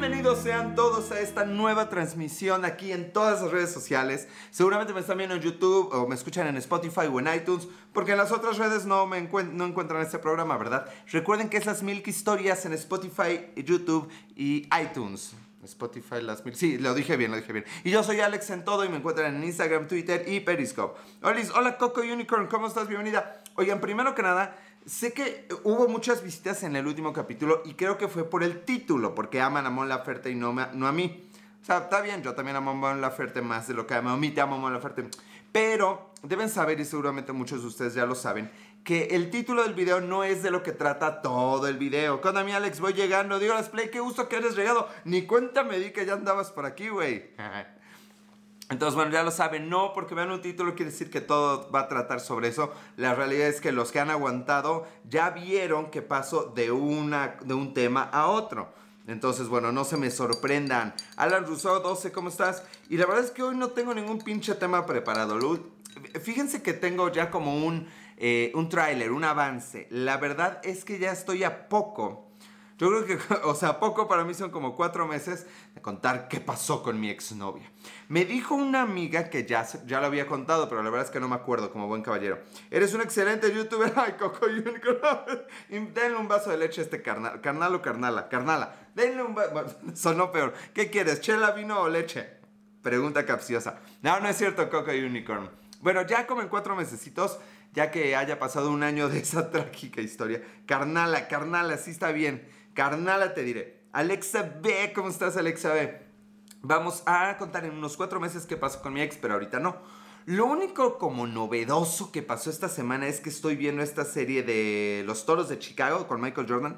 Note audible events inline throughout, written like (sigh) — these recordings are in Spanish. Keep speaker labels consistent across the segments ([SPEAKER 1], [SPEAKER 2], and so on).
[SPEAKER 1] Bienvenidos sean todos a esta nueva transmisión aquí en todas las redes sociales. Seguramente me están viendo en YouTube o me escuchan en Spotify o en iTunes, porque en las otras redes no, me no encuentran este programa, ¿verdad? Recuerden que esas Milk Historias en Spotify, YouTube y iTunes. Spotify, las mil. Sí, lo dije bien, lo dije bien. Y yo soy Alex en todo y me encuentran en Instagram, Twitter y Periscope. Hola Coco Unicorn, ¿cómo estás? Bienvenida. Oigan, primero que nada, sé que hubo muchas visitas en el último capítulo y creo que fue por el título, porque aman a Mon Laferte y no, no a mí. O sea, está bien, yo también amo a Mon Laferte más de lo que amo a mí, te amo a Mon Laferte. Pero deben saber, y seguramente muchos de ustedes ya lo saben, que el título del video no es de lo que trata todo el video. Cuando a mí, Alex, voy llegando, digo, las play, qué gusto que eres llegado. Ni cuenta me di que ya andabas por aquí, güey. (laughs) Entonces, bueno, ya lo saben, no porque vean un título quiere decir que todo va a tratar sobre eso. La realidad es que los que han aguantado ya vieron que paso de, una, de un tema a otro. Entonces, bueno, no se me sorprendan. Alan Rousseau, 12, ¿cómo estás? Y la verdad es que hoy no tengo ningún pinche tema preparado. Fíjense que tengo ya como un, eh, un tráiler, un avance. La verdad es que ya estoy a poco yo creo que, (laughs) o sea, poco para mí son como cuatro meses de contar qué pasó con mi exnovia. Me dijo una amiga que ya, ya lo había contado, pero la verdad es que no me acuerdo como buen caballero. Eres un excelente youtuber. (laughs) Ay, Coco Unicorn. (laughs) Denle un vaso de leche a este carnal. Carnal o carnala. Carnala. Denle un vaso. Sonó peor. ¿Qué quieres? ¿Chela, vino o leche? Pregunta capciosa. No, no es cierto, Coco Unicorn. Bueno, ya como en cuatro mesecitos, ya que haya pasado un año de esa trágica historia. Carnala, carnala, sí está bien Carnala te diré. Alexa B, ¿cómo estás Alexa B? Vamos a contar en unos cuatro meses qué pasó con mi ex, pero ahorita no. Lo único como novedoso que pasó esta semana es que estoy viendo esta serie de Los Toros de Chicago con Michael Jordan.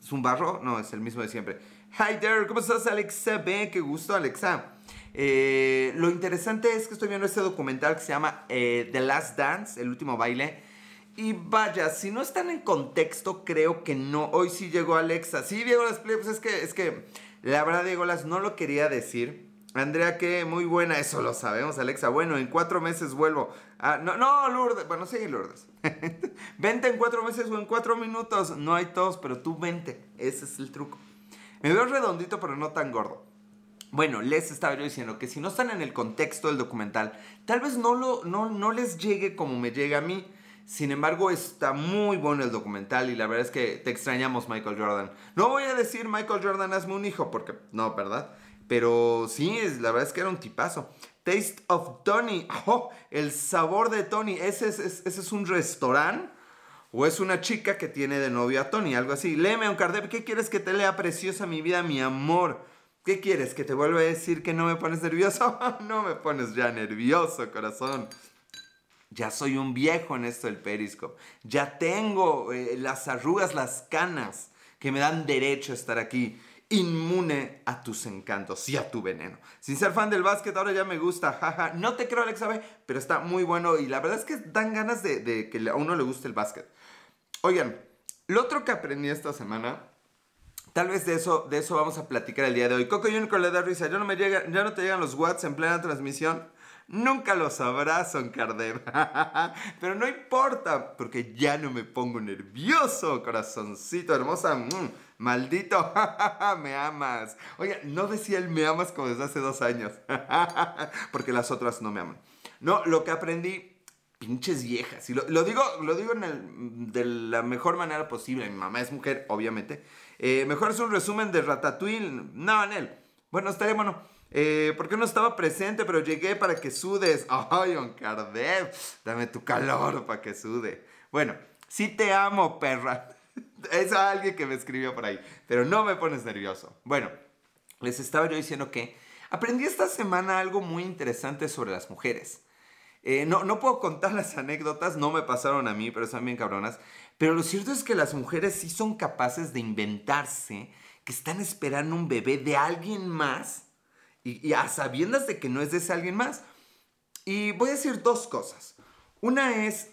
[SPEAKER 1] ¿Es un barro? No, es el mismo de siempre. Hi there, ¿cómo estás Alexa B? Qué gusto Alexa. Eh, lo interesante es que estoy viendo este documental que se llama eh, The Last Dance, el último baile y vaya, si no están en contexto, creo que no. Hoy sí llegó Alexa. Sí, Diego Las pues es que, es que, la verdad, Diego Las no lo quería decir. Andrea, que muy buena, eso lo sabemos, Alexa. Bueno, en cuatro meses vuelvo. Ah, no, no, Lourdes. Bueno, sí, Lourdes. (laughs) vente en cuatro meses o en cuatro minutos. No hay todos, pero tú vente. Ese es el truco. Me veo redondito, pero no tan gordo. Bueno, les estaba yo diciendo que si no están en el contexto del documental, tal vez no, lo, no, no les llegue como me llega a mí. Sin embargo, está muy bueno el documental y la verdad es que te extrañamos, Michael Jordan. No voy a decir Michael Jordan, hazme un hijo, porque no, ¿verdad? Pero sí, la verdad es que era un tipazo. Taste of Tony. Oh, el sabor de Tony. ¿Ese es, ese es un restaurante? ¿O es una chica que tiene de novio a Tony? Algo así. Léeme, Oncardep. ¿Qué quieres que te lea, preciosa mi vida, mi amor? ¿Qué quieres? ¿Que te vuelva a decir que no me pones nervioso? (laughs) no me pones ya nervioso, corazón. Ya soy un viejo en esto del Periscope. Ya tengo eh, las arrugas, las canas que me dan derecho a estar aquí. Inmune a tus encantos y a tu veneno. Sin ser fan del básquet, ahora ya me gusta. Jaja. No te creo, Alexa B, pero está muy bueno. Y la verdad es que dan ganas de, que a uno le guste el básquet. Oigan, lo otro que aprendí esta semana Tal vez de eso, de eso vamos a platicar el día de hoy. Coco Unicorn le da risa. Ya no, me llega, ya no te llegan los watts en plena transmisión. Nunca lo sabrás, Son Pero no importa, porque ya no me pongo nervioso, corazoncito hermosa. Mm, maldito, (laughs) me amas. Oye, no decía el me amas como desde hace dos años. (laughs) porque las otras no me aman. No, lo que aprendí pinches viejas. Y lo, digo, lo digo de la mejor manera posible. Mi mamá es mujer, obviamente. Eh, mejor es un resumen de Ratatouille. No, Anel. Bueno, estaría bueno. Eh, ¿Por qué no estaba presente? Pero llegué para que sudes. (laughs) Ay, Oncardev, dame tu calor para que sude. Bueno, sí te amo, perra. (laughs) Es alguien que me escribió por ahí. Pero no me pones nervioso. Bueno, les estaba yo diciendo que aprendí esta semana algo muy interesante sobre las mujeres. Eh, no, no puedo contar (laughs) las anécdotas, no me pasaron a mí, pero están bien cabronas. Pero lo cierto es que las mujeres sí son capaces de inventarse que están esperando un bebé de alguien más y, a sabiendas de que no es de ese alguien más. Y voy a decir dos cosas. Una es,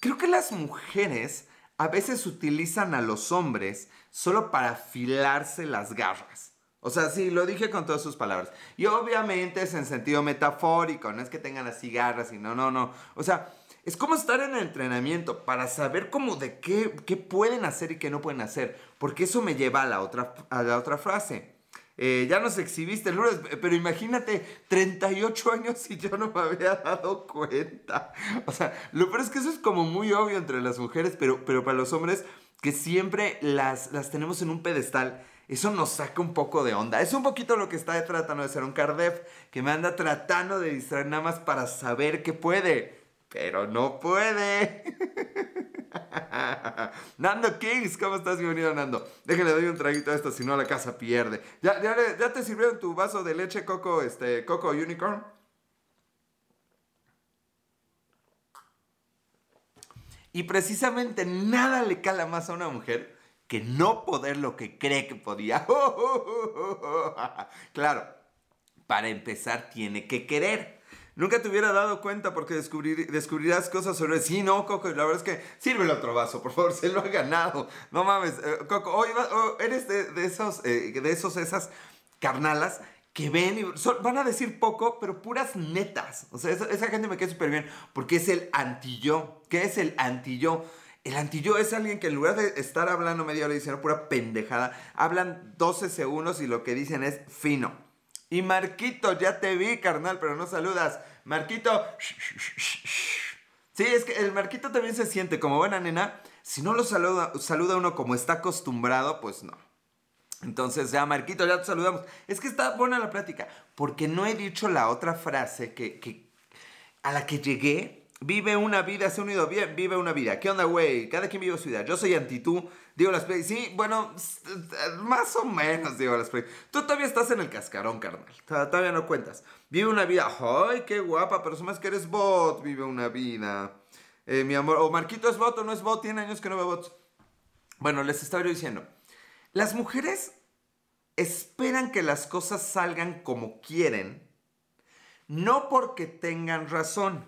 [SPEAKER 1] creo que las mujeres a veces utilizan a los hombres solo para afilarse las garras. O sea, sí, lo dije con todas sus palabras. Y obviamente es en sentido metafórico, no es que tengan así garras y no, no, no. O sea, es como estar en el entrenamiento para saber cómo de qué, qué pueden hacer y qué no pueden hacer. Porque eso me lleva a la otra, a la otra frase. Eh, ya nos exhibiste, Lourdes, pero imagínate, 38 años y yo no me había dado cuenta. O sea, lo peor es que eso es como muy obvio entre las mujeres, pero, pero para los hombres que siempre las, las tenemos en un pedestal eso nos saca un poco de onda. Es un poquito lo que está tratando de ser un Cardef, que me anda tratando de distraer nada más para saber que puede, pero no puede. (laughs) (laughs) Nando Kings, ¿cómo estás? Bienvenido, Nando. Déjale, doy un traguito a esto, si no la casa pierde. ¿Ya, ya, te sirvieron tu vaso de leche coco, este, coco unicorn? Y precisamente nada le cala más a una mujer que no poder lo que cree que podía. (laughs) claro, para empezar tiene que querer. Nunca te hubiera dado cuenta porque descubrirás cosas sobre... Sí, no, Coco, la verdad es que sirve el otro vaso, por favor, (laughs) se lo ha ganado. No mames, eh, Coco, hoy oh, eres de, esos, eh, de esos, esas carnalas que ven y van a decir poco, pero puras netas. O sea, esa, gente me queda súper bien porque es el anti-yo. ¿Qué es el anti-yo? El antillo es alguien que en lugar de estar hablando media hora diciendo pura pendejada, hablan 12 segundos y lo que dicen es fino. Y Marquito, ya te vi, carnal, pero no saludas. Marquito. Sí, es que el Marquito también se siente como buena nena. Si no lo saluda, saluda uno como está acostumbrado, pues no. Entonces, ya, Marquito, ya te saludamos. Es que está buena la plática, porque no he dicho la otra frase que, que a la que llegué Vive una vida, se ha unido bien, vive una vida. ¿Qué onda, güey? Cada quien vive su vida. Yo soy anti tú, digo las play. Sí, bueno, más o menos digo las play. Tú todavía estás en el cascarón, carnal. Todavía no cuentas. Vive una vida. ¡Ay, qué guapa! Pero más que eres bot, vive una vida. Eh, mi amor, o Marquito es bot o no es bot, tiene años que no ve bots. Bueno, les estaba yo diciendo. Las mujeres esperan que las cosas salgan como quieren, no porque tengan razón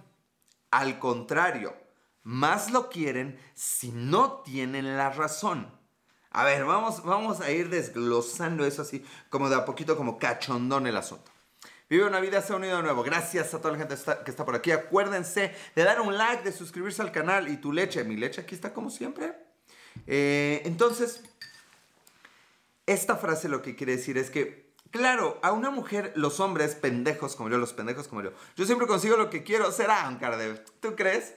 [SPEAKER 1] al contrario, más lo quieren si no tienen la razón. A ver, vamos, vamos a ir desglosando eso así, como de a poquito, como cachondón el asunto. Vive una vida, se ha unido de nuevo. Gracias a toda la gente que está por aquí. Acuérdense de dar un like, de suscribirse al canal y tu leche. Mi leche aquí está como siempre. Eh, entonces, esta frase lo que quiere decir es que Claro, a una mujer, los hombres pendejos como yo, los pendejos como yo, yo siempre consigo lo que quiero, será un ¿Tú crees?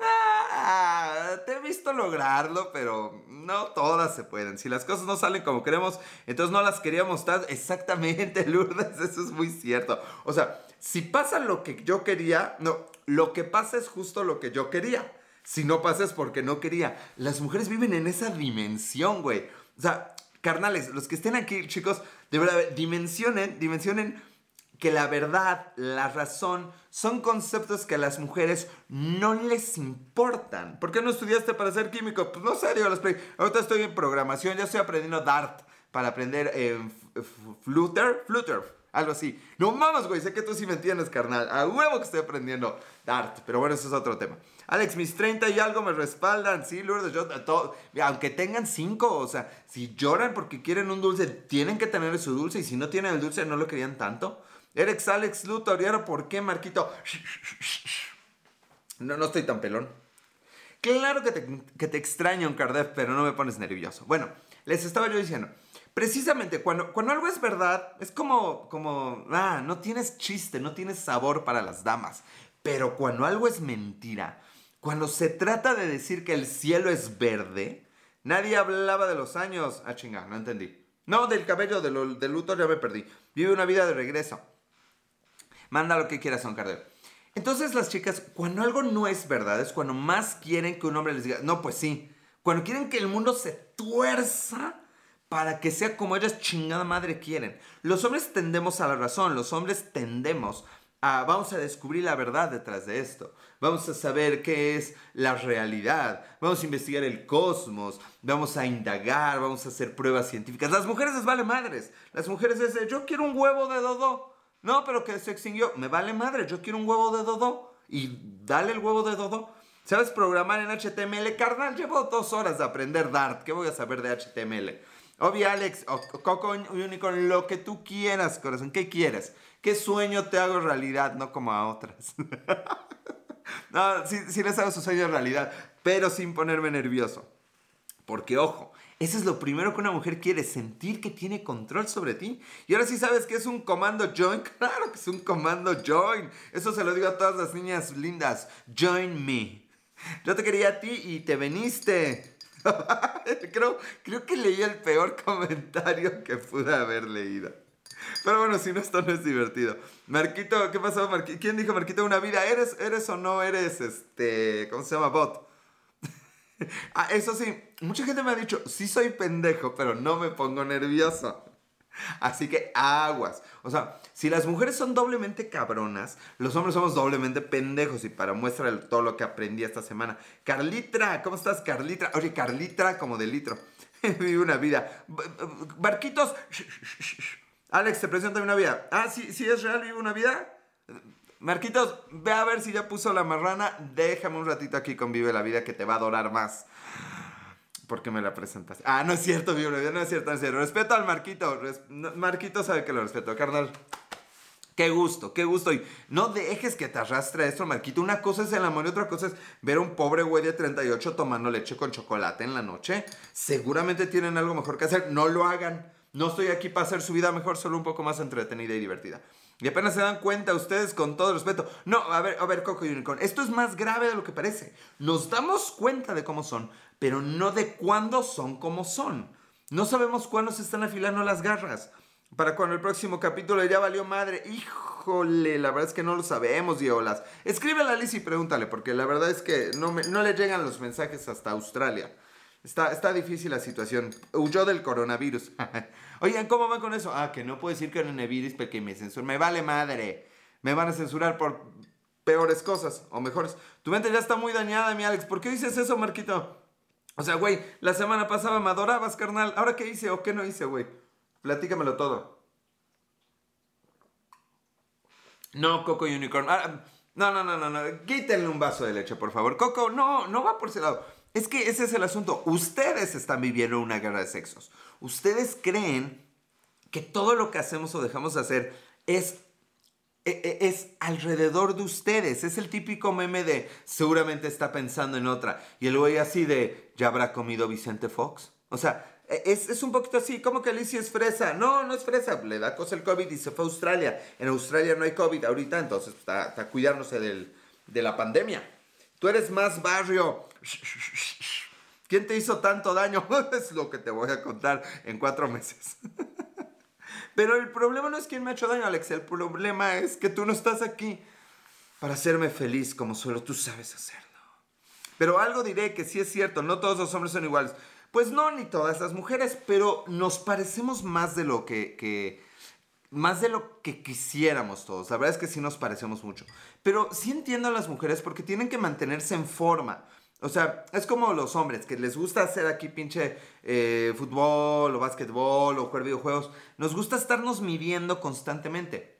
[SPEAKER 1] Ah, te he visto lograrlo, pero no todas se pueden. Si las cosas no salen como queremos, entonces no las queríamos tan (laughs) exactamente, Lourdes, eso es muy cierto. O sea, si pasa lo que yo quería, no, lo que pasa es justo lo que yo quería. Si no pasa es porque no quería. Las mujeres viven en esa dimensión, güey. O sea, carnales, los que estén aquí, chicos, de verdad, dimensionen, dimensionen que la verdad, la razón, son conceptos que a las mujeres no les importan. ¿Por qué no estudiaste para ser químico? Pues no sé, digo, ahorita estoy en programación, ya estoy aprendiendo Dart para aprender eh, Flutter, Flutter, algo así. No mames, güey, sé que tú sí me entiendes, carnal. A huevo que estoy aprendiendo Dart, pero bueno, eso es otro tema. Alex, mis 30 y algo me respaldan. Sí, Lourdes, yo, todo, aunque tengan 5, o sea, si lloran porque quieren un dulce, tienen que tener su dulce. Y si no tienen el dulce, no lo querían tanto. Erex, Alex, Luthor, ¿y por qué, Marquito? No, no estoy tan pelón. Claro que te, que te extraño, Cardef, pero no me pones nervioso. Bueno, les estaba yo diciendo. Precisamente, cuando, cuando algo es verdad, es como, como, ah, no tienes chiste, no tienes sabor para las damas. Pero cuando algo es mentira, cuando se trata de decir que el cielo es verde, nadie hablaba de los años. Ah, chinga, no entendí. No, del cabello, del, del luto ya me perdí. Vive una vida de regreso. Manda lo que quieras, Son Cardero. Entonces las chicas, cuando algo no es verdad, es cuando más quieren que un hombre les diga, no, pues sí. Cuando quieren que el mundo se tuerza para que sea como ellas chingada madre quieren. Los hombres tendemos a la razón, los hombres tendemos a, vamos a descubrir la verdad detrás de esto vamos a saber qué es la realidad, vamos a investigar el cosmos, vamos a indagar, vamos a hacer pruebas científicas. Las mujeres les vale madres. Las mujeres es yo quiero un huevo de dodo. No, pero que se extinguió. Me vale madre, yo quiero un huevo de dodo. Y dale el huevo de dodo. ¿Sabes programar en HTML? Carnal, llevo dos horas de aprender Dart. ¿Qué voy a saber de HTML? Obvio, Alex, o Coco Unicorn, lo que tú quieras, corazón. ¿Qué quieres? ¿Qué sueño te hago realidad? No como a otras. (laughs) No, sí, les hago su sueño realidad, pero sin ponerme nervioso. Porque ojo, eso es lo primero que una mujer quiere, sentir que tiene control sobre ti. Y ahora sí sabes que es un comando join. (laughs) Claro que es un comando join. Eso se lo digo a todas las niñas lindas. Join me. Yo te quería a ti y te veniste. (laughs) creo, creo que leí el peor comentario que pude haber leído. Pero bueno, si no, esto no es divertido. Marquito, ¿qué pasó? ¿Quién dijo Marquito una vida? ¿Eres, ¿Eres o no eres este. ¿Cómo se llama? Bot. (laughs) ah, eso sí, mucha gente me ha dicho, sí soy pendejo, pero no me pongo nervioso. Así que aguas. O sea, si las mujeres son doblemente cabronas, los hombres somos doblemente pendejos. Y para muestra todo lo que aprendí esta semana. Carlitra, ¿cómo estás, Carlitra? Oye, Carlitra como de litro. (laughs) Vive una vida. Barquitos. Alex, te presento una vida. Ah, sí, sí es real, vive una vida. Marquitos, ve a ver si ya puso la marrana. Déjame un ratito aquí con Vive la Vida que te va a adorar más. Porque me la presentaste. Ah, no es cierto, la Vida, no es cierto, es cierto. Respeto al Marquito. Marquito sabe que lo respeto, carnal. Qué gusto, qué gusto. Y no dejes que te arrastre esto, Marquito. Una cosa es el amor y otra cosa es ver a un pobre güey de 38 tomando leche con chocolate en la noche. Seguramente tienen algo mejor que hacer. No lo hagan. No estoy aquí para hacer su vida mejor, solo un poco más entretenida y divertida. Y apenas se dan cuenta ustedes con todo respeto. No, a ver, a ver, Coco Unicorn, esto es más grave de lo que parece. Nos damos cuenta de cómo son, pero no de cuándo son como son. No sabemos cuándo se están afilando las garras. Para cuando el próximo capítulo ya valió madre. Híjole, la verdad es que no lo sabemos, Diolas. Escríbele a Liz y pregúntale, porque la verdad es que no, no le llegan los mensajes hasta Australia. Está, está difícil la situación. Huyó del coronavirus. (laughs) Oigan, ¿cómo van con eso? Ah, que no puedo decir coronavirus porque me censuran. Me vale madre. Me van a censurar por peores cosas o mejores. Tu mente ya está muy dañada, mi Alex. ¿Por qué dices eso, Marquito? O sea, güey, la semana pasada me adorabas, carnal. ¿Ahora qué hice o qué no hice, güey? Platícamelo todo. No, Coco Unicorn. Ah, no, no, no, no, no. Quítenle un vaso de leche, por favor. Coco, no, no va por ese lado. Es que ese es el asunto. Ustedes están viviendo una guerra de sexos. Ustedes creen que todo lo que hacemos o dejamos de hacer es, e, e, es, alrededor de ustedes. Es el típico meme de seguramente está pensando en otra. Y el güey así de, ¿ya habrá comido Vicente Fox? O sea, e, es, un poquito así, como que Alicia es fresa. No, no es fresa, le da cosa el COVID y se fue a Australia. En Australia no hay COVID ahorita, entonces está, está cuidándose de la pandemia. Tú eres más barrio. ¿Quién te hizo tanto daño? (laughs) es lo que te voy a contar en cuatro meses. (laughs) Pero el problema no es quién me ha hecho daño, Alex. El problema es que tú no estás aquí para hacerme feliz como solo tú sabes hacerlo. Pero algo diré que sí es cierto, no todos los hombres son iguales. Pues no, ni todas las mujeres, pero nos parecemos más de lo que, más de lo que quisiéramos todos. La verdad es que sí nos parecemos mucho. Pero sí entiendo a las mujeres porque tienen que mantenerse en forma. O sea, es como los hombres, que les gusta hacer aquí pinche eh, fútbol o básquetbol o jugar videojuegos. Nos gusta estarnos midiendo constantemente.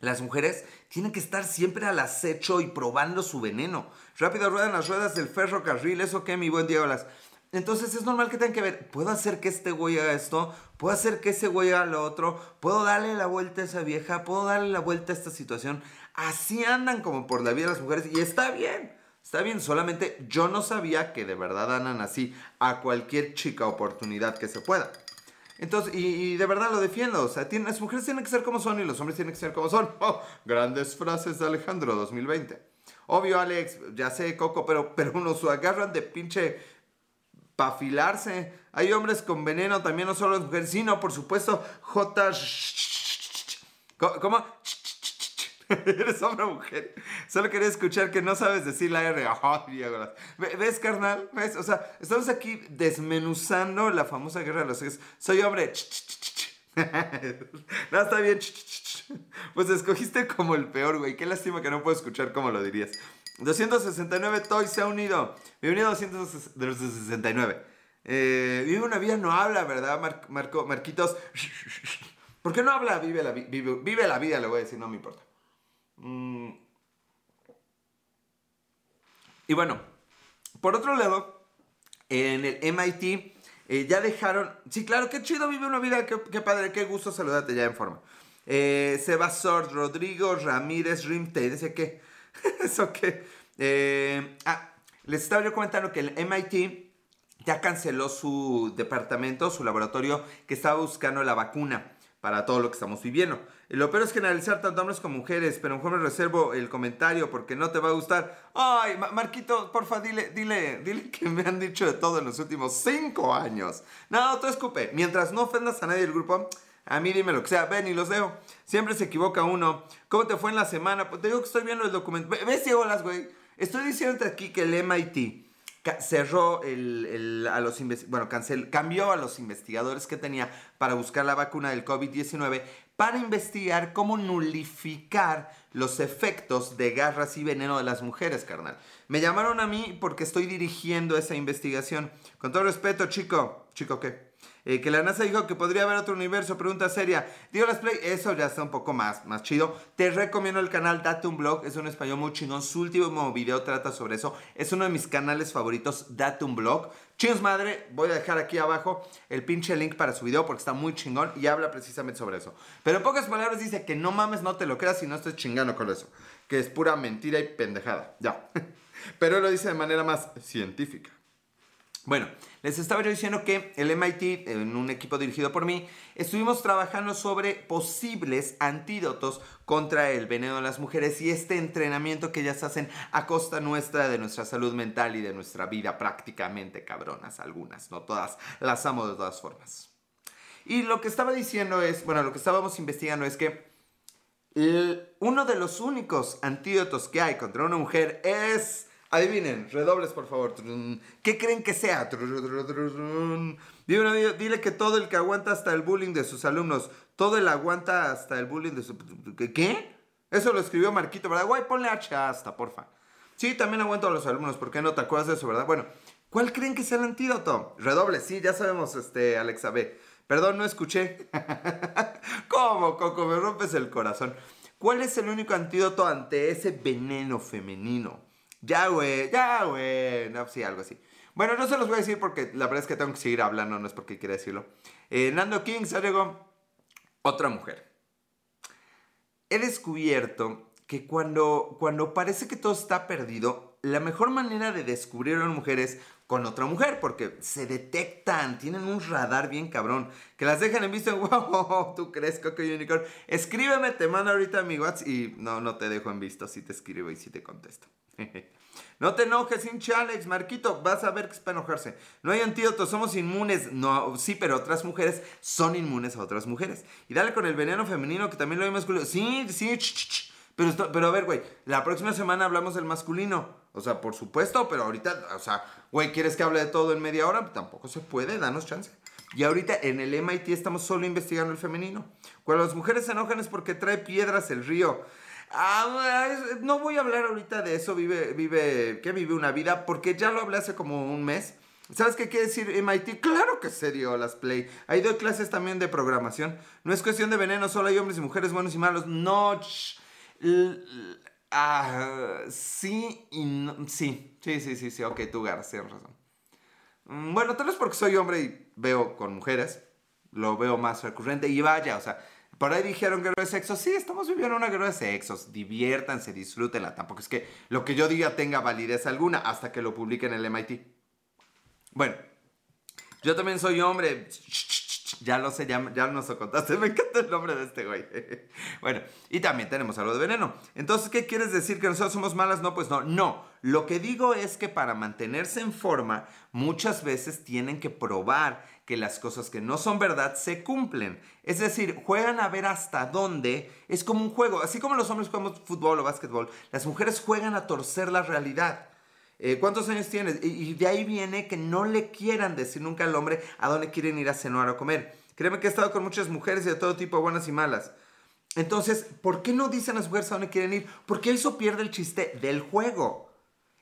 [SPEAKER 1] Las mujeres tienen que estar siempre al acecho y probando su veneno. Rápido ruedan las ruedas del ferrocarril, eso que mi buen Diego las... Entonces es normal que tengan que ver, ¿puedo hacer que este güey haga esto? ¿Puedo hacer que ese güey haga lo otro? ¿Puedo darle la vuelta a esa vieja? ¿Puedo darle la vuelta a esta situación? Así andan como por la vida las mujeres y está bien. Está bien, solamente yo no sabía que de verdad andan así a cualquier chica oportunidad que se pueda. Entonces, y, de verdad lo defiendo. O sea, las mujeres tienen que ser como son y los hombres tienen que ser como son. (laughs) Oh, grandes frases de Alejandro 2020. Obvio, Alex, ya sé, Coco, pero, pero (laughs) unos agarran de pinche pafilarse. Hay hombres con veneno, también no solo las mujeres, sino, por supuesto, J. ¿Cómo? (laughs) Eres hombre o mujer. Solo quería escuchar que no sabes decir la R. (laughs) ¿Ves, carnal? ¿Ves? O sea, estamos aquí desmenuzando la famosa guerra de los sexos. Soy hombre. (laughs) no, está bien. Pues escogiste como el peor, güey. Qué lástima que no puedo escuchar cómo lo dirías. 269 Toy se ha unido. Bienvenido a 269. Eh, vive una vida, no habla, ¿verdad, Marco, Marquitos? ¿Por qué no habla? Vive la, vive la vida, le voy a decir, no me importa. Mm. Y bueno, por otro lado, en el MIT eh, ya dejaron. Sí, claro, qué chido vive una vida, qué, padre, qué gusto saludarte ya en forma. Eh, Seba Sord, Rodrigo Ramírez Rimte, dice que. (laughs) ¿Eso qué? Eh, ah, les estaba yo comentando que el MIT ya canceló su departamento, su laboratorio que estaba buscando la vacuna para todo lo que estamos viviendo. Lo peor es generalizar tanto hombres como mujeres, pero mejor me reservo el comentario porque no te va a gustar. Ay, Marquito, porfa, dile, dile, dile que me han dicho de todo en los últimos cinco años. No, tú escupe. Mientras no ofendas a nadie del grupo, a mí dime lo que sea. Ven y los leo. Siempre se equivoca uno. ¿Cómo te fue en la semana? Pues te digo que estoy viendo el documento. ¿Ves si holas, güey? Estoy diciéndote aquí que el MIT cerró el, a los bueno, cancel, cambió a los investigadores que tenía para buscar la vacuna del COVID-19 para investigar cómo nulificar los efectos de garras y veneno de las mujeres, carnal. Me llamaron a mí porque estoy dirigiendo esa investigación. Con todo respeto, chico. ¿Chico qué? Eh, que la NASA dijo que podría haber otro universo, pregunta seria. Digo las play, eso ya está un poco más, más chido. Te recomiendo el canal Date un Blog, es un español muy chingón. Su último video trata sobre eso. Es uno de mis canales favoritos, Date un Blog. Chingos madre, voy a dejar aquí abajo el pinche link para su video porque está muy chingón y habla precisamente sobre eso. Pero en pocas palabras dice que no mames, no te lo creas y no estés chingando con eso. Que es pura mentira y pendejada. Ya. (laughs) Pero lo dice de manera más científica. Bueno, les estaba yo diciendo que el MIT, en un equipo dirigido por mí, estuvimos trabajando sobre posibles antídotos contra el veneno de las mujeres y este entrenamiento que ellas hacen a costa nuestra de nuestra salud mental y de nuestra vida prácticamente cabronas, algunas, no todas, las amo de todas formas. Y lo que estaba diciendo es, bueno, lo que estábamos investigando es que uno de los únicos antídotos que hay contra una mujer es Adivinen, redobles por favor. ¿Qué creen que sea? Dile, que todo el que aguanta hasta el bullying de sus alumnos, todo el aguanta hasta el bullying de su... ¿Qué? Eso lo escribió Marquito, ¿verdad? Guay, ponle H hasta, porfa. Sí, también aguanto a los alumnos, ¿por qué no te acuerdas de eso, verdad? Bueno, ¿cuál creen que sea el antídoto? Redoble, sí, ya sabemos, este, Alexa B. Perdón, no escuché. (laughs) ¿Cómo, Coco? Me rompes el corazón. ¿Cuál es el único antídoto ante ese veneno femenino? Ya, güey, ya, güey. No, sí, algo así. Bueno, no se los voy a decir porque la verdad es que tengo que seguir hablando, no es porque quiera decirlo. Eh, Nando King, llegó otra mujer. He descubierto que cuando, cuando parece que todo está perdido, la mejor manera de descubrir a una mujer es con otra mujer, porque se detectan, tienen un radar bien cabrón, que las dejan en visto, (laughs) wow, tú crees que unicorn. Escríbeme, te mando ahorita mi WhatsApp y no, no te dejo en visto, si te escribo y si te contesto. (laughs) No te enojes, hinche Alex, Marquito, vas a ver que es para enojarse. No hay antídoto, somos inmunes. No, sí, pero otras mujeres son inmunes a otras mujeres. Y dale con el veneno femenino, que también lo hay masculino. Sí, sí, pero, pero a ver, güey, la próxima semana hablamos del masculino. O sea, por supuesto, pero ahorita, o sea, güey, ¿quieres que hable de todo en media hora? Tampoco se puede, danos chance. Y ahorita en el MIT estamos solo investigando el femenino. Cuando las mujeres se enojan es porque trae piedras el río. Ah, no voy a hablar ahorita de eso, vive, vive, que vive una vida, porque ya lo hablé hace como un mes. ¿Sabes qué quiere decir MIT? Claro que se dio las play. Ahí doy clases también de programación. No es cuestión de veneno, solo hay hombres y mujeres buenos y malos. No. Ah, sí y no. Sí, sí, sí, sí, sí. Ok, tú, García, tienes razón. Mm, bueno, tal vez porque soy hombre y veo con mujeres. Lo veo más recurrente. Y vaya, o sea, por ahí dijeron guerra de sexos. Sí, estamos viviendo una guerra de sexos. Diviértanse, disfrútenla. Tampoco es que lo que yo diga tenga validez alguna hasta que lo publiquen en el MIT. Bueno, yo también soy hombre. Ya lo sé, ya, ya nos lo contaste. (laughs) Me encanta el nombre de este güey. (laughs) bueno, y también tenemos algo de veneno. Entonces, ¿qué quieres decir? ¿Que nosotros somos malas? No, pues no. No. Lo que digo es que para mantenerse en forma, muchas veces tienen que probar que las cosas que no son verdad se cumplen. Es decir, juegan a ver hasta dónde. Es como un juego. Así como los hombres jugamos fútbol o básquetbol, las mujeres juegan a torcer la realidad. Eh, ¿Cuántos años tienes? Y, de ahí viene que no le quieran decir nunca al hombre a dónde quieren ir a cenar o comer. Créeme que he estado con muchas mujeres de todo tipo, buenas y malas. Entonces, ¿por qué no dicen las mujeres a dónde quieren ir? Porque eso pierde el chiste del juego.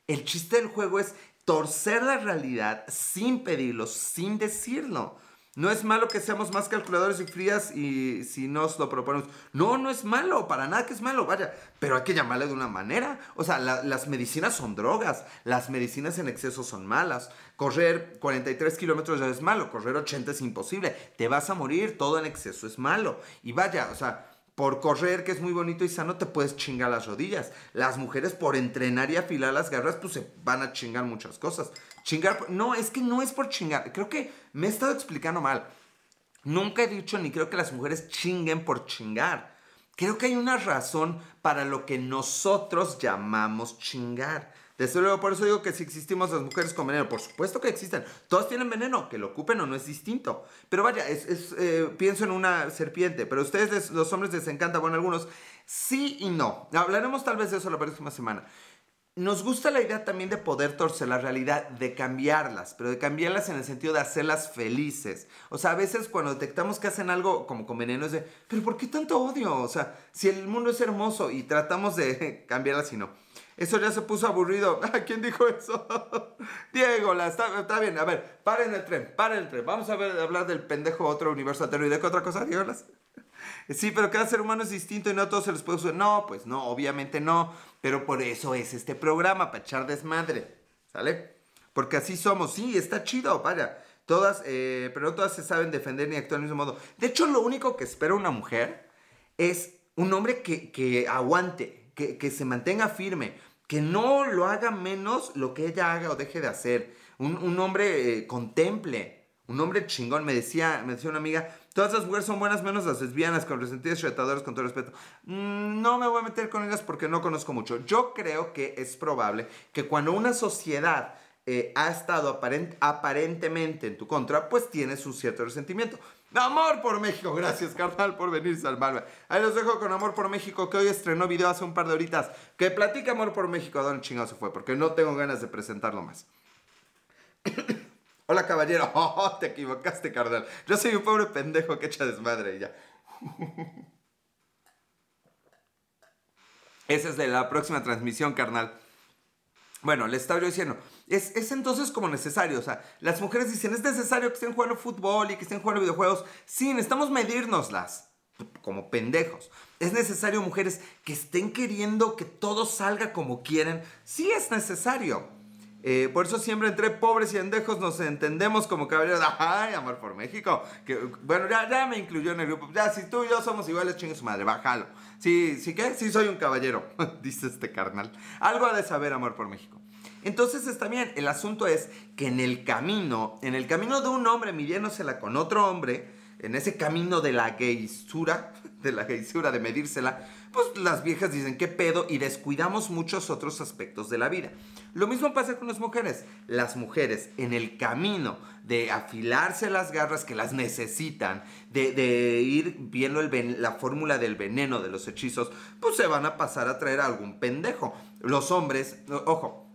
[SPEAKER 1] El chiste del juego es torcer la realidad sin pedirlo, sin decirlo. No es malo que seamos más calculadores y frías y si nos lo proponemos. No, no es malo, para nada que es malo, vaya. Pero hay que llamarle de una manera. O sea, las medicinas son drogas, las medicinas en exceso son malas. Correr 43 kilómetros ya es malo, correr 80 es imposible. Te vas a morir, todo en exceso es malo. Y vaya, o sea, por correr, que es muy bonito y sano, te puedes chingar las rodillas. Las mujeres por entrenar y afilar las garras, pues se van a chingar muchas cosas. Chingar, no, es que no es por chingar. Creo que me he estado explicando mal. Nunca he dicho ni creo que las mujeres chinguen por chingar. Creo que hay una razón para lo que nosotros llamamos chingar. Desde luego, por eso digo que si existimos las mujeres con veneno, por supuesto que existen. Todas tienen veneno, que lo ocupen o no es distinto. Pero vaya, es, eh, pienso en una serpiente, pero a ustedes, los hombres, les encanta, bueno, algunos sí y no. Hablaremos tal vez de eso la próxima semana. Nos gusta la idea también de poder torcer la realidad, de cambiarlas, pero de cambiarlas en el sentido de hacerlas felices. O sea, a veces cuando detectamos que hacen algo como con veneno es de, pero ¿por qué tanto odio? O sea, si el mundo es hermoso y tratamos de (laughs) cambiarlas y no. Eso ya se puso aburrido. (laughs) ¿Quién dijo eso? (laughs) Diego, la, está, está, bien. A ver, paren el tren, paren el tren. Vamos a ver, hablar del pendejo otro universo altero. ¿Y de qué otra cosa, Diego? (laughs) Sí, pero cada ser humano es distinto y no a todos se les puede usar. No, pues no, obviamente no. Pero por eso es este programa, para echar desmadre. ¿Sale? Porque así somos. Sí, está chido, vaya. Todas, eh, pero no todas se saben defender ni actuar del mismo modo. De hecho, lo único que espera una mujer es un hombre que, que aguante, que, que se mantenga firme que no lo haga menos lo que ella haga o deje de hacer. Un, hombre eh, contemple, un hombre chingón. Me decía, me decía una amiga, todas las mujeres son buenas menos las lesbianas, con resentidas retadoras, con todo respeto. Mm, no me voy a meter con ellas porque no conozco mucho. Yo creo que es probable que cuando una sociedad eh, ha estado aparentemente en tu contra, pues tienes un cierto resentimiento. Amor por México, gracias carnal por venir a salvarme. Ahí los dejo con Amor por México, que hoy estrenó video hace un par de horitas. Que platica Amor por México, ¿a dónde chingado se fue? Porque no tengo ganas de presentarlo más. (coughs) Hola caballero, (laughs) oh, te equivocaste carnal. Yo soy un pobre pendejo que echa desmadre y ya. (laughs) Esa es de la próxima transmisión, carnal. Bueno, le estaba yo diciendo, es, entonces como necesario, o sea, las mujeres dicen, es necesario que estén jugando fútbol y que estén jugando videojuegos. Sí, necesitamos medírnoslas, como pendejos. Es necesario, mujeres, que estén queriendo que todo salga como quieren. Sí es necesario. Eh, por eso siempre entre pobres y pendejos nos entendemos como caballeros. Ay, amor por México. Que, bueno, ya, ya me incluyó en el grupo. Ya, si tú y yo somos iguales, chingue su madre, bájalo. Sí, sí que, sí soy un caballero, (laughs) dice este carnal. Algo ha de saber, amor por México. Entonces está bien, el asunto es que en el camino, en el camino de un hombre midiéndosela con otro hombre, en ese camino de la gaysura, (laughs) de la gaysura, de medírsela, pues las viejas dicen qué pedo y descuidamos muchos otros aspectos de la vida. Lo mismo pasa con las mujeres. Las mujeres en el camino de afilarse las garras que las necesitan, de, ir viendo la fórmula del veneno de los hechizos, pues se van a pasar a traer a algún pendejo. Los hombres, ojo,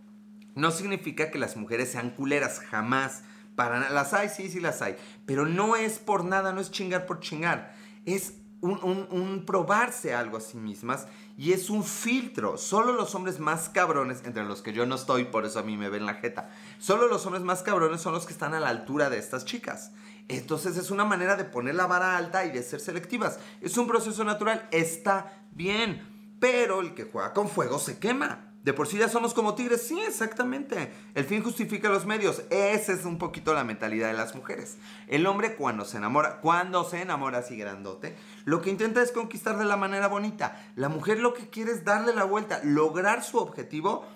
[SPEAKER 1] no significa que las mujeres sean culeras, jamás. Para las hay, sí, sí las hay. Pero no es por nada, no es chingar por chingar. Es un, probarse algo a sí mismas y es un filtro. Solo los hombres más cabrones, entre los que yo no estoy, por eso a mí me ven la jeta, solo los hombres más cabrones son los que están a la altura de estas chicas. Entonces es una manera de poner la vara alta y de ser selectivas. Es un proceso natural, está bien, pero el que juega con fuego se quema. De por sí ya somos como tigres, sí, exactamente. El fin justifica los medios. Esa es un poquito la mentalidad de las mujeres. El hombre cuando se enamora, cuando se enamora así grandote, lo que intenta es conquistar de la manera bonita. La mujer lo que quiere es darle la vuelta, lograr su objetivo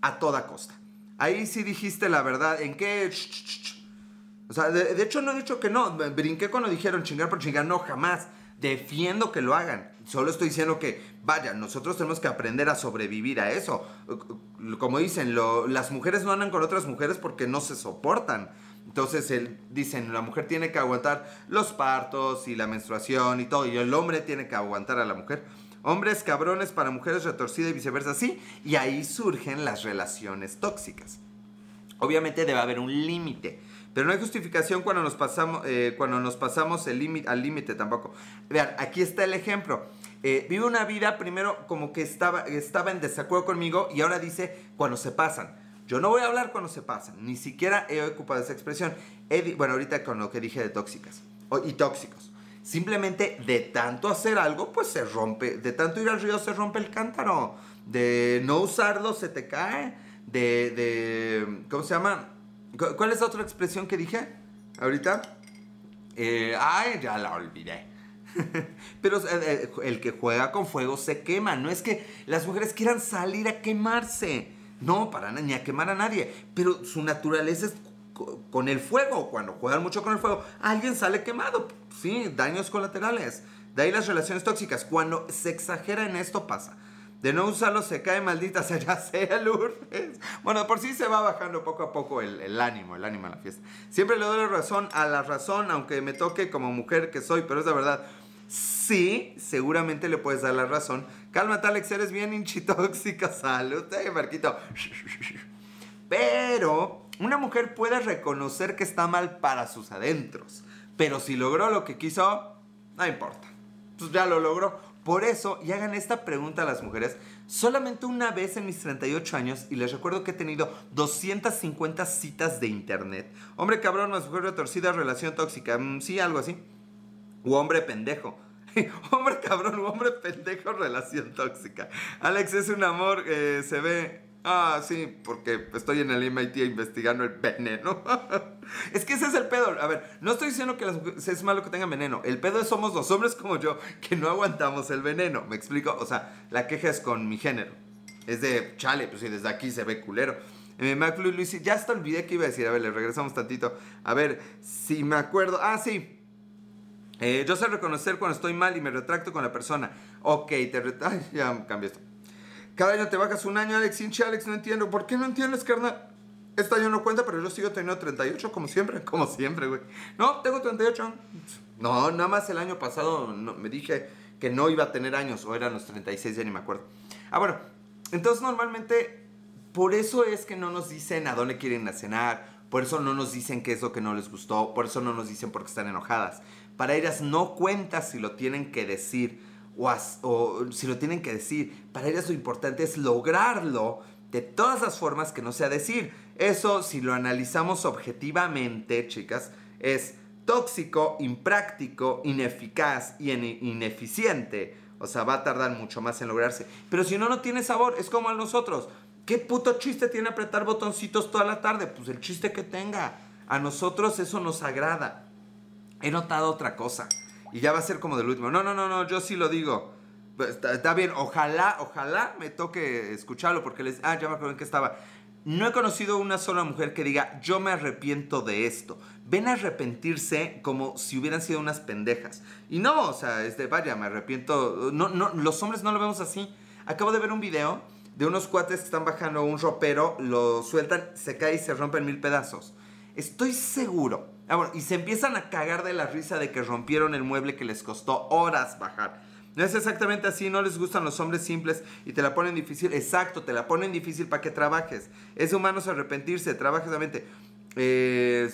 [SPEAKER 1] a toda costa. Ahí sí dijiste la verdad. ¿En qué? O sea, de, hecho no he dicho que no. Brinqué cuando dijeron chingar por chingar. No, jamás. Defiendo que lo hagan. Solo estoy diciendo que, vaya, nosotros tenemos que aprender a sobrevivir a eso. Como dicen, las mujeres no andan con otras mujeres porque no se soportan. Entonces él, dicen, la mujer tiene que aguantar los partos y la menstruación y todo, y el hombre tiene que aguantar a la mujer. Hombres cabrones para mujeres retorcidas y viceversa, sí. Y ahí surgen las relaciones tóxicas. Obviamente debe haber un límite. Pero no hay justificación cuando nos pasamos, eh, cuando nos pasamos el límite, al límite tampoco. Vean, aquí está el ejemplo. Eh, vive una vida primero como que estaba, estaba en desacuerdo conmigo y ahora dice cuando se pasan. Yo no voy a hablar cuando se pasan, ni siquiera he ocupado esa expresión. bueno, ahorita con lo que dije de tóxicas y tóxicos. Simplemente de tanto hacer algo, pues se rompe. De tanto ir al río se rompe el cántaro. De no usarlo se te cae. De, de ¿cómo se llama? ¿Cuál es la otra expresión que dije ahorita? Eh, ay, ya la olvidé. (laughs) Pero eh, eh, el que juega con fuego se quema. No es que las mujeres quieran salir a quemarse. No, para ni a quemar a nadie. Pero su naturaleza es con el fuego. Cuando juegan mucho con el fuego, alguien sale quemado. Sí, daños colaterales. De ahí las relaciones tóxicas. Cuando se exagera en esto pasa. De no usarlo se cae maldita (laughs) ya sea Lourdes. Bueno, por sí se va bajando poco a poco el, ánimo, el ánimo a la fiesta. Siempre le doy razón a la razón, aunque me toque como mujer que soy, pero es la verdad. Sí, seguramente le puedes dar la razón. Cálmate, Alex, eres bien hinchitóxica. (laughs) Salud, eh, Marquito. Pero una mujer puede reconocer que está mal para sus adentros. Pero si logró lo que quiso, no importa. Pues ya lo logró. Por eso, y hagan esta pregunta a las mujeres, solamente una vez en mis 38 años, y les recuerdo que he tenido 250 citas de internet. Hombre cabrón, más mujer retorcida, relación tóxica, mm, sí, algo así. O hombre pendejo. (laughs) hombre cabrón, hombre pendejo, relación tóxica. Alex es un amor, eh, se ve Ah, sí, porque estoy en el MIT investigando el veneno. (laughs) es que ese es el pedo. A ver, no estoy diciendo que es malo que tengan veneno. El pedo es somos los hombres como yo que no aguantamos el veneno. ¿Me explico? O sea, la queja es con mi género. Es de, chale, pues si desde aquí se ve culero. Eh, McFly Luis, ya hasta olvidé que iba a decir. A ver, le regresamos tantito. A ver, si me acuerdo. Ah, sí. Eh, yo sé reconocer cuando estoy mal y me retracto con la persona. Ok, te retracto. Ya cambié esto. Cada año te bajas un año, Alex. Hinche, Alex, no entiendo. ¿Por qué no entiendes, carnal? Este año no cuenta, pero yo sigo teniendo 38, como siempre, (laughs) como siempre, güey. No, tengo 38. No, nada más el año pasado me dije que no iba a tener años, o eran los 36, ya ni me acuerdo. Ah, bueno, entonces normalmente, por eso es que no nos dicen a dónde quieren a cenar, por eso no nos dicen qué es lo que no les gustó, por eso no nos dicen por qué están enojadas. Para ellas no cuenta si lo tienen que decir o, si lo tienen que decir. Para ellas lo importante es lograrlo de todas las formas que no sea decir. Eso, si lo analizamos objetivamente, chicas, es tóxico, impráctico, ineficaz y ineficiente. O sea, va a tardar mucho más en lograrse. Pero si no, no tiene sabor. Es como a nosotros. ¿Qué puto chiste tiene apretar botoncitos toda la tarde? Pues el chiste que tenga. A nosotros eso nos agrada. He notado otra cosa y ya va a ser como del último. No, no, no, no, yo sí lo digo. Pues, está, bien, ojalá, ojalá me toque escucharlo porque les... Ah, ya me acuerdo en qué estaba. No he conocido una sola mujer que diga, yo me arrepiento de esto. Ven a arrepentirse como si hubieran sido unas pendejas. Y no, o sea, este, vaya, me arrepiento. No, no, los hombres no lo vemos así. Acabo de ver un video de unos cuates que están bajando un ropero, lo sueltan, se cae y se rompe en mil pedazos. Estoy seguro Ah, bueno, y se empiezan a cagar de la risa de que rompieron el mueble que les costó horas bajar. No es exactamente así, no les gustan los hombres simples y te la ponen difícil. Exacto, te la ponen difícil para que trabajes. Es humano arrepentirse, trabajes la mente. Eh,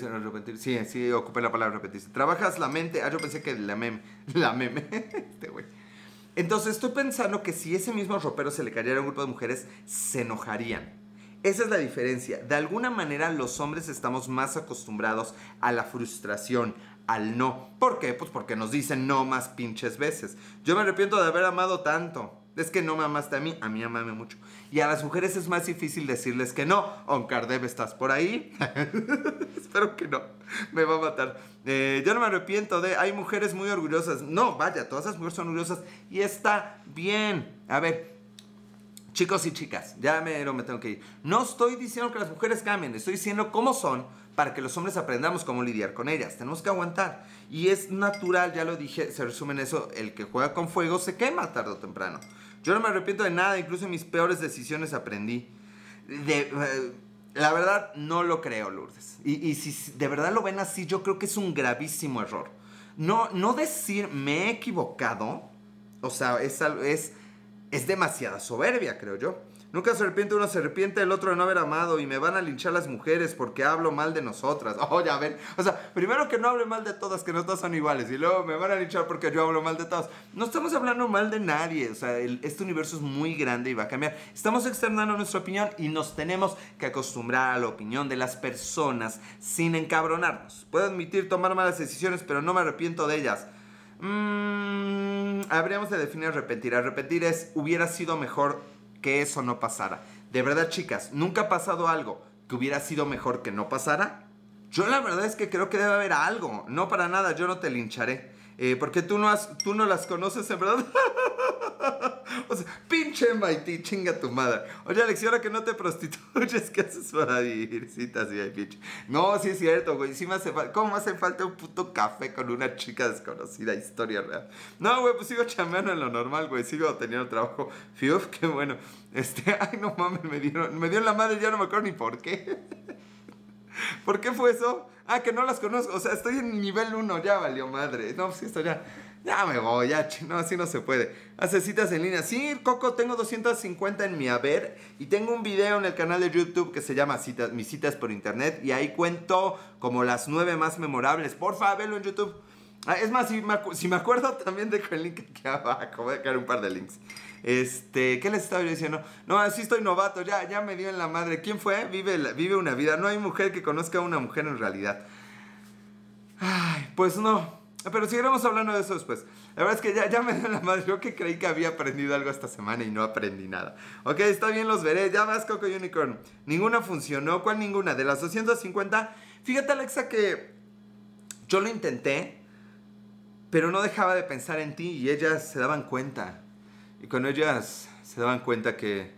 [SPEAKER 1] sí, sí, ocupé la palabra arrepentirse. Trabajas la mente. Ah, yo pensé que la meme. (laughs) La meme. este güey. Entonces estoy pensando que si ese mismo ropero se le cayera a un grupo de mujeres, se enojarían. Esa es la diferencia. De alguna manera los hombres estamos más acostumbrados a la frustración, al no. ¿Por qué? Pues porque nos dicen no más pinches veces. Yo me arrepiento de haber amado tanto. Es que no me amaste a mí, a mí amame mucho. Y a las mujeres es más difícil decirles que no. Oncardeb, ¿estás por ahí? (laughs) Espero que no. Me va a matar. Eh, yo no me arrepiento de... Hay mujeres muy orgullosas. No, vaya, todas las mujeres son orgullosas. Y está bien. A ver, Chicos y chicas, ya me, me tengo que ir. No estoy diciendo que las mujeres cambien, estoy diciendo cómo son para que los hombres aprendamos cómo lidiar con ellas. Tenemos que aguantar. Y es natural, ya lo dije, se resume en eso, el que juega con fuego se quema tarde o temprano. Yo no me arrepiento de nada, incluso en mis peores decisiones aprendí. De, eh, la verdad, no lo creo, Lourdes. Y, si de verdad lo ven así, yo creo que es un gravísimo error. No, no decir me he equivocado, o sea, es, es es demasiada soberbia, creo yo. Nunca se arrepiente uno, se arrepiente el otro de no haber amado y me van a linchar las mujeres porque hablo mal de nosotras. (laughs) Oh, ya ven. O sea, primero que no hable mal de todas, que no todas son iguales. Y luego me van a linchar porque yo hablo mal de todas. No estamos hablando mal de nadie. O sea, este universo es muy grande y va a cambiar. Estamos externando nuestra opinión y nos tenemos que acostumbrar a la opinión de las personas sin encabronarnos. Puedo admitir tomar malas decisiones, pero no me arrepiento de ellas. Mmm, habríamos de definir arrepentir. Arrepentir es hubiera sido mejor que eso no pasara. De verdad, chicas, ¿nunca ha pasado algo que hubiera sido mejor que no pasara? Yo la verdad es que creo que debe haber algo. No para nada, yo no te lincharé. Eh, porque tú no, has, tú no las conoces en verdad. (laughs) (laughs) o sea, pinche MIT, chinga tu madre. Oye, Alex, ¿y ahora que no te prostituyes, (laughs) qué haces para ir? Citas y pinche. No, sí es cierto, güey. Sí me hace falta. ¿Cómo me hace falta un puto café con una chica desconocida? Historia real. No, güey, pues sigo chambeando en lo normal, güey. Sigo teniendo trabajo. (laughs) Fiuf, qué bueno. Este, ay, no mames, me dieron, me dio la madre, ya no me acuerdo ni por qué. ¿Por qué fue eso? Ah, que no las conozco. O sea, estoy en nivel 1, ya valió madre. No, pues esto ya. Ya me voy, ya, no, así no se puede. Hace citas en línea. Sí, Coco, tengo 250 en mi haber. Y tengo un video en el canal de YouTube que se llama citas, Mis citas por internet. Y ahí cuento como las nueve más memorables. Porfa, velo en YouTube. Ah, es más, si me, acuerdo (laughs) también dejo el link aquí abajo. Voy a dejar un par de links. Este, ¿qué les estaba diciendo? No, así estoy novato, ya, ya me dio en la madre. ¿Quién fue? Vive, vive una vida. No hay mujer que conozca a una mujer en realidad. Ay, pues no. Pero seguiremos hablando de eso después. La verdad es que ya, ya me dio la madre. Yo que creí que había aprendido algo esta semana y no aprendí nada. Ok, está bien, los veré. Ya vas, Coco Unicorn. Ninguna funcionó. ¿Cuál ninguna? De las 250. Fíjate, Alexa, que yo lo intenté, pero no dejaba de pensar en ti y ellas se daban cuenta. Y cuando ellas se daban cuenta que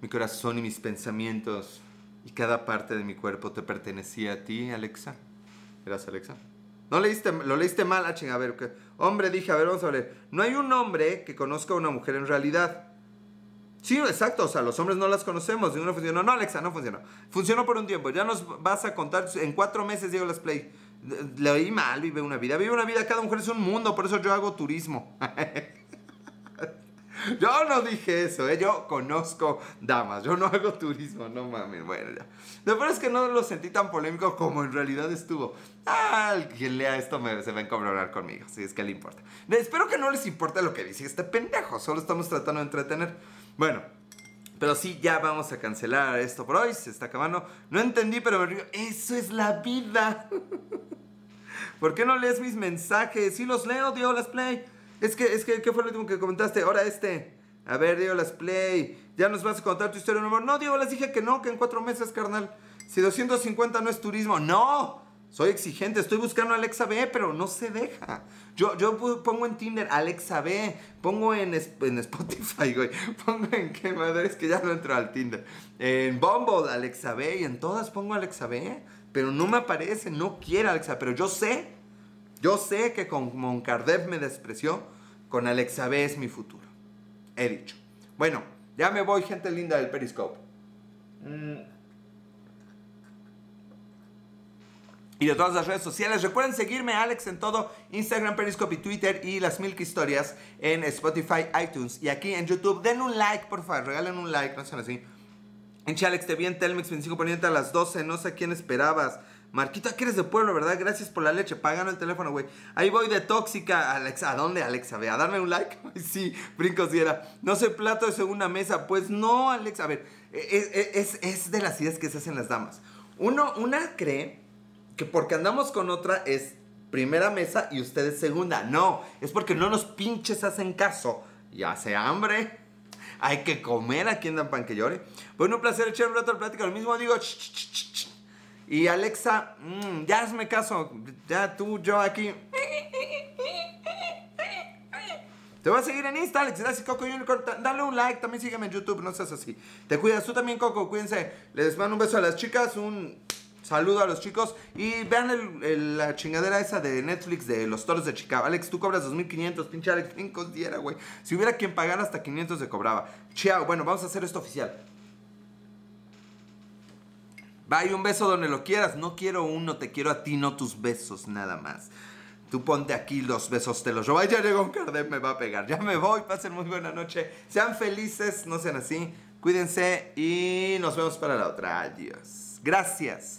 [SPEAKER 1] mi corazón y mis pensamientos y cada parte de mi cuerpo te pertenecía a ti, Alexa. ¿Eras Alexa? No leíste, lo leíste mal, ah, a ver, hombre, dije, a ver, vamos a ver. No hay un hombre que conozca a una mujer en realidad. Sí, exacto, o sea, los hombres no las conocemos, ninguno funcionó. No, Alexa, no funcionó. Funcionó por un tiempo, ya nos vas a contar, en cuatro meses Diego las play. Leí mal, vive una vida, vive una vida, cada mujer es un mundo, por eso yo hago turismo. (laughs) (laughs) Yo no dije eso, ¿eh? yo conozco damas, yo no hago turismo, no mames, bueno ya. Lo peor es que no lo sentí tan polémico como en realidad estuvo. Ah, quien lea esto me, se va a encabronar conmigo, si es que le importa. Espero que no les importe lo que dice este pendejo, solo estamos tratando de entretener. Bueno, pero sí, ya vamos a cancelar esto por hoy, se está acabando. No entendí, pero me río. Eso es la vida. (laughs) ¿Por qué no lees mis mensajes? Sí los leo, Dios, las play. Es que, es que, ¿qué fue lo último que comentaste? Ahora este. A ver, Diego, las play. ¿Ya nos vas a contar tu historia, amor? No, Diego, les dije que no, que en cuatro meses, carnal. Si 250 no es turismo. ¡No! Soy exigente, estoy buscando a Alexa B, pero no se deja. Yo, yo pongo en Tinder Alexa B, pongo en, en Spotify, güey. (laughs) Pongo en qué madre, es que ya no entro al Tinder. En Bumble, Alexa B, y en todas pongo Alexa B. Pero no me aparece, no quiere Alexa, pero yo sé yo sé que con Moncardev me despreció, con Alexa B es mi futuro. He dicho. Bueno, ya me voy, gente linda del Periscope. Mm. Y de todas las redes sociales. Recuerden seguirme, Alex, en todo Instagram, Periscope y Twitter. Y las Milk Historias en Spotify, iTunes. Y aquí en YouTube. Den un like, por favor. Regalen un like, no sean así. En Alex, te vi en Telmex 25 poniente a las 12. No sé quién esperabas. Marquito, aquí eres de pueblo, ¿verdad? Gracias por la leche. Pagando el teléfono, güey. Ahí voy de tóxica. Alexa, ¿a dónde, Alexa? Ve, a darme un like. (laughs) sí, brincos diera. No sé, plato de segunda mesa. Pues no, Alexa. A ver, e, e, es, es, de las ideas que se hacen las damas. Uno, una cree que porque andamos con otra es primera mesa y ustedes segunda. No, es porque no nos pinches hacen caso. Y hace hambre. Hay que comer aquí en Dan Panquellore. Bueno, un placer echar un rato al plática. Lo mismo digo, y Alexa, mm, ya hazme caso, ya tú, yo aquí. Te voy a seguir en Insta, Alex. Dale un like, también sígueme en YouTube, no seas así. Te cuidas tú también, Coco, cuídense. Les mando un beso a las chicas, un saludo a los chicos. Y vean la chingadera esa de Netflix de los toros de Chicago. Alex, tú cobras 2.500, pinche Alex, ¿quién güey? Si hubiera quien pagara hasta 500 se cobraba. Chao, bueno, vamos a hacer esto oficial. Vaya un beso donde lo quieras. No quiero uno, te quiero a ti, no tus besos, nada más. Tú ponte aquí los besos, te los robo. Ya llegó un Cardem, me va a pegar. Ya me voy, pasen muy buena noche. Sean felices, no sean así. Cuídense y nos vemos para la otra. Adiós. Gracias.